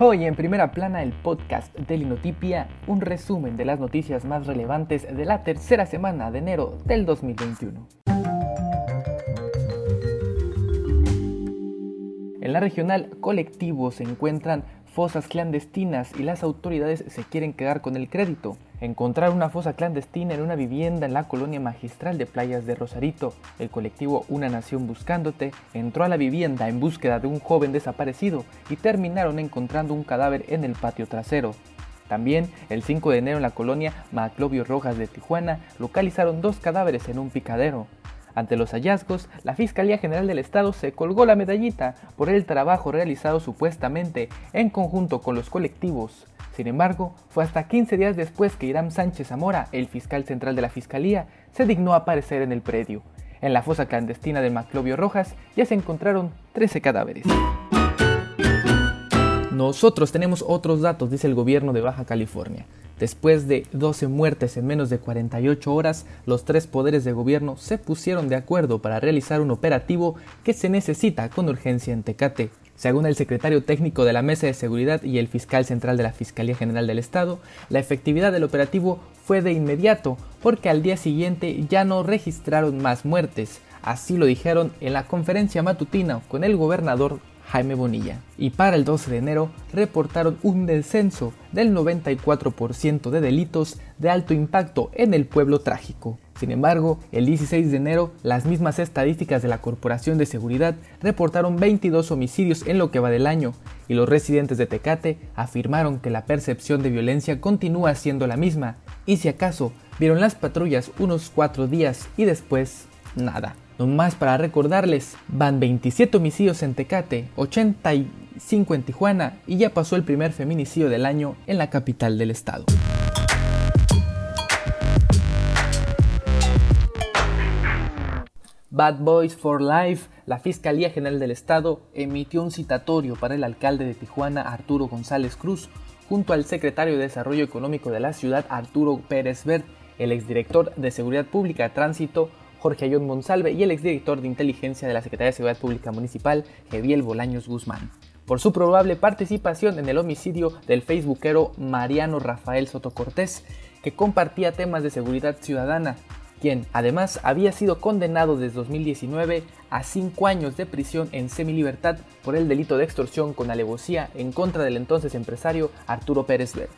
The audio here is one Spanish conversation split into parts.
Hoy en primera plana el podcast de Linotipia, un resumen de las noticias más relevantes de la tercera semana de enero del 2021. En la regional colectivos se encuentran fosas clandestinas y las autoridades se quieren quedar con el crédito. Encontrar una fosa clandestina en una vivienda en la colonia magistral de playas de Rosarito. El colectivo Una Nación Buscándote entró a la vivienda en búsqueda de un joven desaparecido y terminaron encontrando un cadáver en el patio trasero. También, el 5 de enero en la colonia Maclovio Rojas de Tijuana, localizaron dos cadáveres en un picadero. Ante los hallazgos, la Fiscalía General del Estado se colgó la medallita por el trabajo realizado supuestamente en conjunto con los colectivos. Sin embargo, fue hasta 15 días después que Irán Sánchez Zamora, el fiscal central de la Fiscalía, se dignó a aparecer en el predio. En la fosa clandestina de Maclovio Rojas ya se encontraron 13 cadáveres. Nosotros tenemos otros datos, dice el gobierno de Baja California. Después de 12 muertes en menos de 48 horas, los tres poderes de gobierno se pusieron de acuerdo para realizar un operativo que se necesita con urgencia en Tecate. Según el secretario técnico de la Mesa de Seguridad y el fiscal central de la Fiscalía General del Estado, la efectividad del operativo fue de inmediato porque al día siguiente ya no registraron más muertes. Así lo dijeron en la conferencia matutina con el gobernador Jaime Bonilla. Y para el 12 de enero reportaron un descenso del 94% de delitos de alto impacto en el pueblo trágico. Sin embargo, el 16 de enero, las mismas estadísticas de la Corporación de Seguridad reportaron 22 homicidios en lo que va del año, y los residentes de Tecate afirmaron que la percepción de violencia continúa siendo la misma, y si acaso vieron las patrullas unos cuatro días y después nada. No más para recordarles, van 27 homicidios en Tecate, 85 en Tijuana y ya pasó el primer feminicidio del año en la capital del estado. Bad Boys for Life, la Fiscalía General del Estado emitió un citatorio para el alcalde de Tijuana, Arturo González Cruz, junto al secretario de Desarrollo Económico de la ciudad, Arturo Pérez Bert, el exdirector de Seguridad Pública, Tránsito, Jorge Ayón Monsalve y el exdirector de inteligencia de la Secretaría de Seguridad Pública Municipal, Geviel Bolaños Guzmán, por su probable participación en el homicidio del facebookero Mariano Rafael Soto Cortés, que compartía temas de seguridad ciudadana, quien además había sido condenado desde 2019 a cinco años de prisión en semilibertad por el delito de extorsión con alevosía en contra del entonces empresario Arturo Pérez Ver.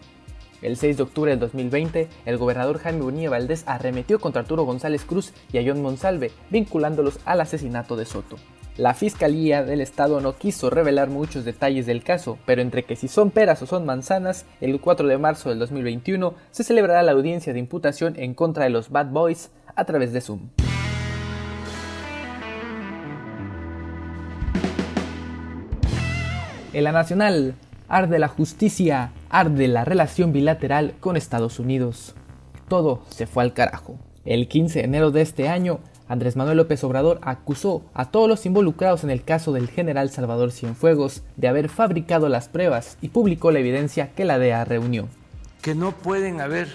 El 6 de octubre del 2020, el gobernador Jaime Bonilla Valdés arremetió contra Arturo González Cruz y a John Monsalve, vinculándolos al asesinato de Soto. La Fiscalía del Estado no quiso revelar muchos detalles del caso, pero entre que si son peras o son manzanas, el 4 de marzo del 2021 se celebrará la audiencia de imputación en contra de los Bad Boys a través de Zoom. En la nacional, arde la justicia, arde la relación bilateral con Estados Unidos. Todo se fue al carajo. El 15 de enero de este año, Andrés Manuel López Obrador acusó a todos los involucrados en el caso del general Salvador Cienfuegos de haber fabricado las pruebas y publicó la evidencia que la DEA reunió. Que no pueden haber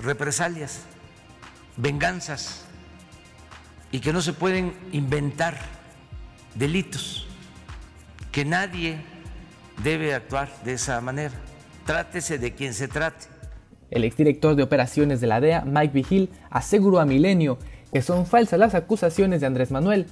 represalias, venganzas y que no se pueden inventar delitos, que nadie debe actuar de esa manera. Trátese de quien se trate. El exdirector de operaciones de la DEA, Mike Vigil, aseguró a Milenio que son falsas las acusaciones de Andrés Manuel.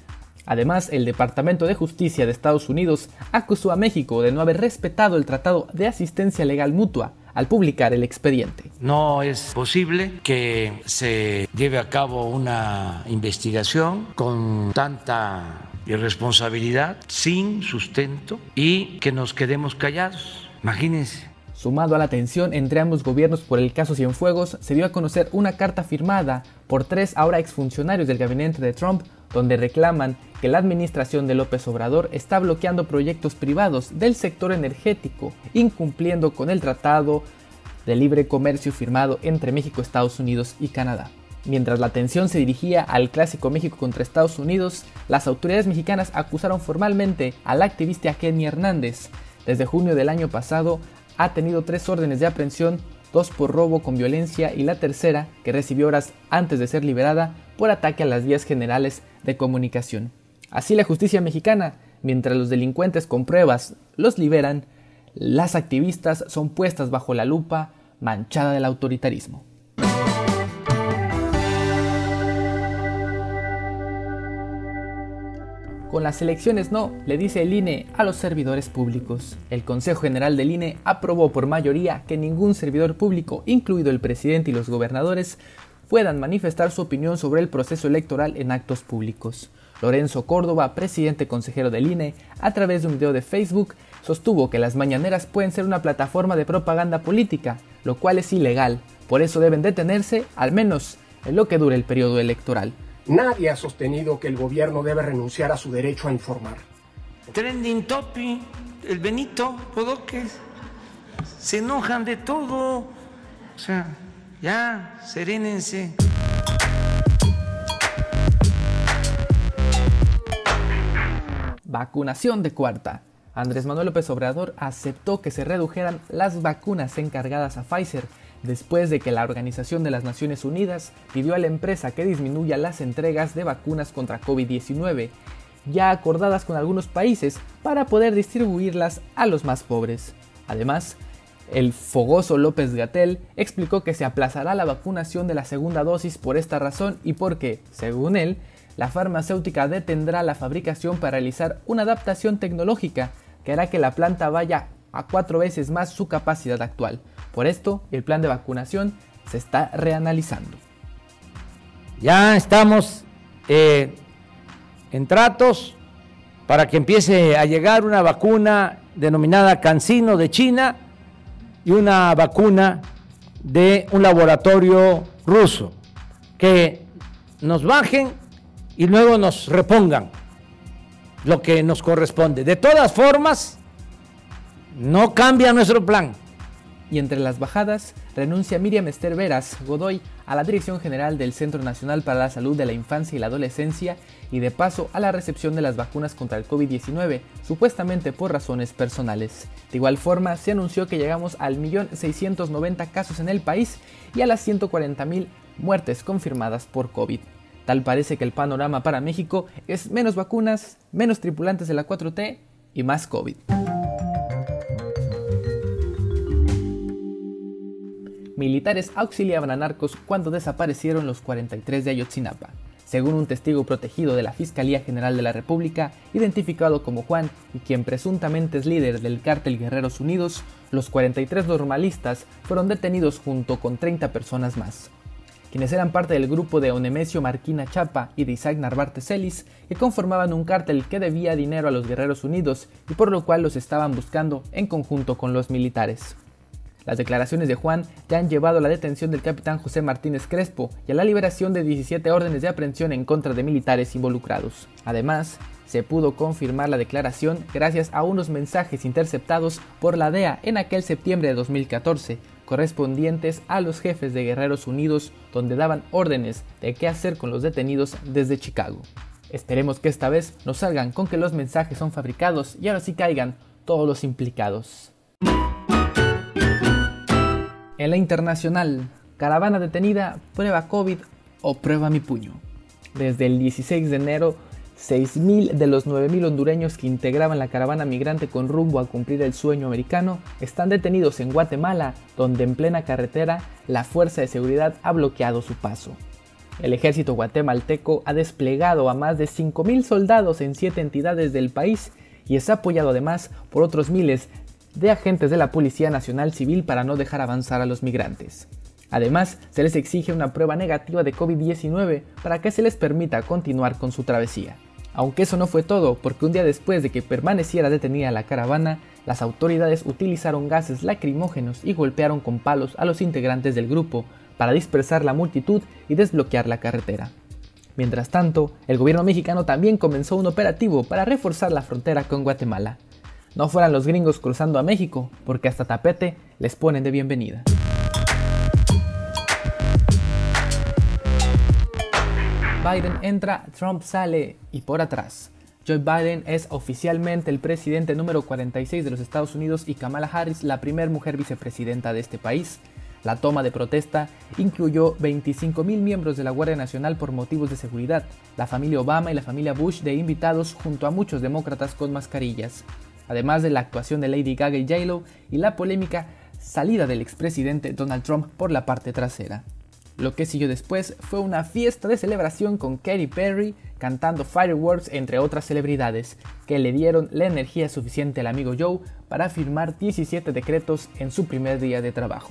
Además, el Departamento de Justicia de Estados Unidos acusó a México de no haber respetado el Tratado de Asistencia Legal Mutua al publicar el expediente. No es posible que se lleve a cabo una investigación con tanta irresponsabilidad, sin sustento y que nos quedemos callados. Imagínense. Sumado a la tensión entre ambos gobiernos por el caso Cienfuegos, se dio a conocer una carta firmada por tres ahora exfuncionarios del gabinete de Trump, donde reclaman que la administración de López Obrador está bloqueando proyectos privados del sector energético, incumpliendo con el Tratado de Libre Comercio firmado entre México, Estados Unidos y Canadá. Mientras la atención se dirigía al clásico México contra Estados Unidos, las autoridades mexicanas acusaron formalmente al activista Kenny Hernández. Desde junio del año pasado ha tenido tres órdenes de aprehensión, dos por robo con violencia y la tercera, que recibió horas antes de ser liberada, por ataque a las vías generales de comunicación. Así la justicia mexicana, mientras los delincuentes con pruebas los liberan, las activistas son puestas bajo la lupa manchada del autoritarismo. Con las elecciones no, le dice el INE a los servidores públicos. El Consejo General del INE aprobó por mayoría que ningún servidor público, incluido el presidente y los gobernadores, puedan manifestar su opinión sobre el proceso electoral en actos públicos. Lorenzo Córdoba, presidente consejero del INE, a través de un video de Facebook, sostuvo que las mañaneras pueden ser una plataforma de propaganda política, lo cual es ilegal, por eso deben detenerse, al menos en lo que dure el periodo electoral. Nadie ha sostenido que el gobierno debe renunciar a su derecho a informar. Trending topic, el Benito Podoques, se enojan de todo. O sea, ya, serénense. Vacunación de cuarta. Andrés Manuel López Obrador aceptó que se redujeran las vacunas encargadas a Pfizer después de que la Organización de las Naciones Unidas pidió a la empresa que disminuya las entregas de vacunas contra COVID-19, ya acordadas con algunos países, para poder distribuirlas a los más pobres. Además, el fogoso López Gatel explicó que se aplazará la vacunación de la segunda dosis por esta razón y porque, según él, la farmacéutica detendrá la fabricación para realizar una adaptación tecnológica que hará que la planta vaya a cuatro veces más su capacidad actual. Por esto, el plan de vacunación se está reanalizando. Ya estamos eh, en tratos para que empiece a llegar una vacuna denominada Cancino de China y una vacuna de un laboratorio ruso, que nos bajen y luego nos repongan lo que nos corresponde. De todas formas, no cambia nuestro plan. Y entre las bajadas, renuncia Miriam Esther Veras Godoy a la Dirección General del Centro Nacional para la Salud de la Infancia y la Adolescencia y de paso a la recepción de las vacunas contra el COVID-19, supuestamente por razones personales. De igual forma, se anunció que llegamos al millón 690 casos en el país y a las 140.000 muertes confirmadas por COVID. Tal parece que el panorama para México es menos vacunas, menos tripulantes de la 4T y más COVID. Militares auxiliaban a narcos cuando desaparecieron los 43 de Ayotzinapa. Según un testigo protegido de la Fiscalía General de la República, identificado como Juan y quien presuntamente es líder del cártel Guerreros Unidos, los 43 normalistas fueron detenidos junto con 30 personas más, quienes eran parte del grupo de Onemesio Marquina Chapa y de Isaac Narvarte Celis, que conformaban un cártel que debía dinero a los Guerreros Unidos y por lo cual los estaban buscando en conjunto con los militares. Las declaraciones de Juan ya han llevado a la detención del capitán José Martínez Crespo y a la liberación de 17 órdenes de aprehensión en contra de militares involucrados. Además, se pudo confirmar la declaración gracias a unos mensajes interceptados por la DEA en aquel septiembre de 2014, correspondientes a los jefes de Guerreros Unidos, donde daban órdenes de qué hacer con los detenidos desde Chicago. Esperemos que esta vez no salgan con que los mensajes son fabricados y ahora sí caigan todos los implicados. En la internacional, caravana detenida, prueba COVID o prueba mi puño. Desde el 16 de enero, 6.000 de los 9.000 hondureños que integraban la caravana migrante con rumbo a cumplir el sueño americano están detenidos en Guatemala, donde en plena carretera la fuerza de seguridad ha bloqueado su paso. El ejército guatemalteco ha desplegado a más de 5.000 soldados en siete entidades del país y es apoyado además por otros miles de agentes de la Policía Nacional Civil para no dejar avanzar a los migrantes. Además, se les exige una prueba negativa de COVID-19 para que se les permita continuar con su travesía. Aunque eso no fue todo, porque un día después de que permaneciera detenida la caravana, las autoridades utilizaron gases lacrimógenos y golpearon con palos a los integrantes del grupo para dispersar la multitud y desbloquear la carretera. Mientras tanto, el gobierno mexicano también comenzó un operativo para reforzar la frontera con Guatemala no fueran los gringos cruzando a México, porque hasta tapete les ponen de bienvenida. Biden entra, Trump sale y por atrás. Joe Biden es oficialmente el presidente número 46 de los Estados Unidos y Kamala Harris la primera mujer vicepresidenta de este país. La toma de protesta incluyó 25.000 miembros de la Guardia Nacional por motivos de seguridad, la familia Obama y la familia Bush de invitados junto a muchos demócratas con mascarillas. Además de la actuación de Lady Gaga y J-Lo y la polémica salida del expresidente Donald Trump por la parte trasera. Lo que siguió después fue una fiesta de celebración con Katy Perry cantando Fireworks entre otras celebridades, que le dieron la energía suficiente al amigo Joe para firmar 17 decretos en su primer día de trabajo.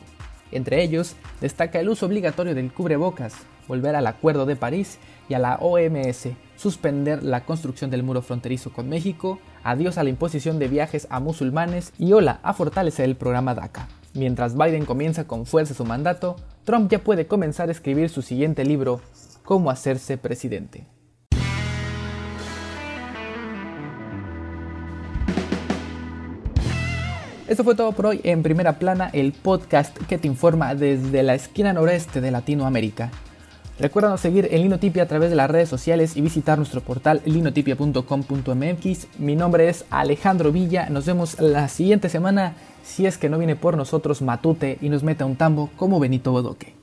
Entre ellos, destaca el uso obligatorio del cubrebocas, volver al Acuerdo de París y a la OMS, suspender la construcción del muro fronterizo con México, adiós a la imposición de viajes a musulmanes y hola a fortalecer el programa DACA. Mientras Biden comienza con fuerza su mandato, Trump ya puede comenzar a escribir su siguiente libro, Cómo hacerse presidente. Esto fue todo por hoy en Primera Plana, el podcast que te informa desde la esquina noreste de Latinoamérica. Recuerda seguir en Linotipia a través de las redes sociales y visitar nuestro portal linotipia.com.mx. Mi nombre es Alejandro Villa. Nos vemos la siguiente semana si es que no viene por nosotros Matute y nos mete a un tambo como Benito Bodoque.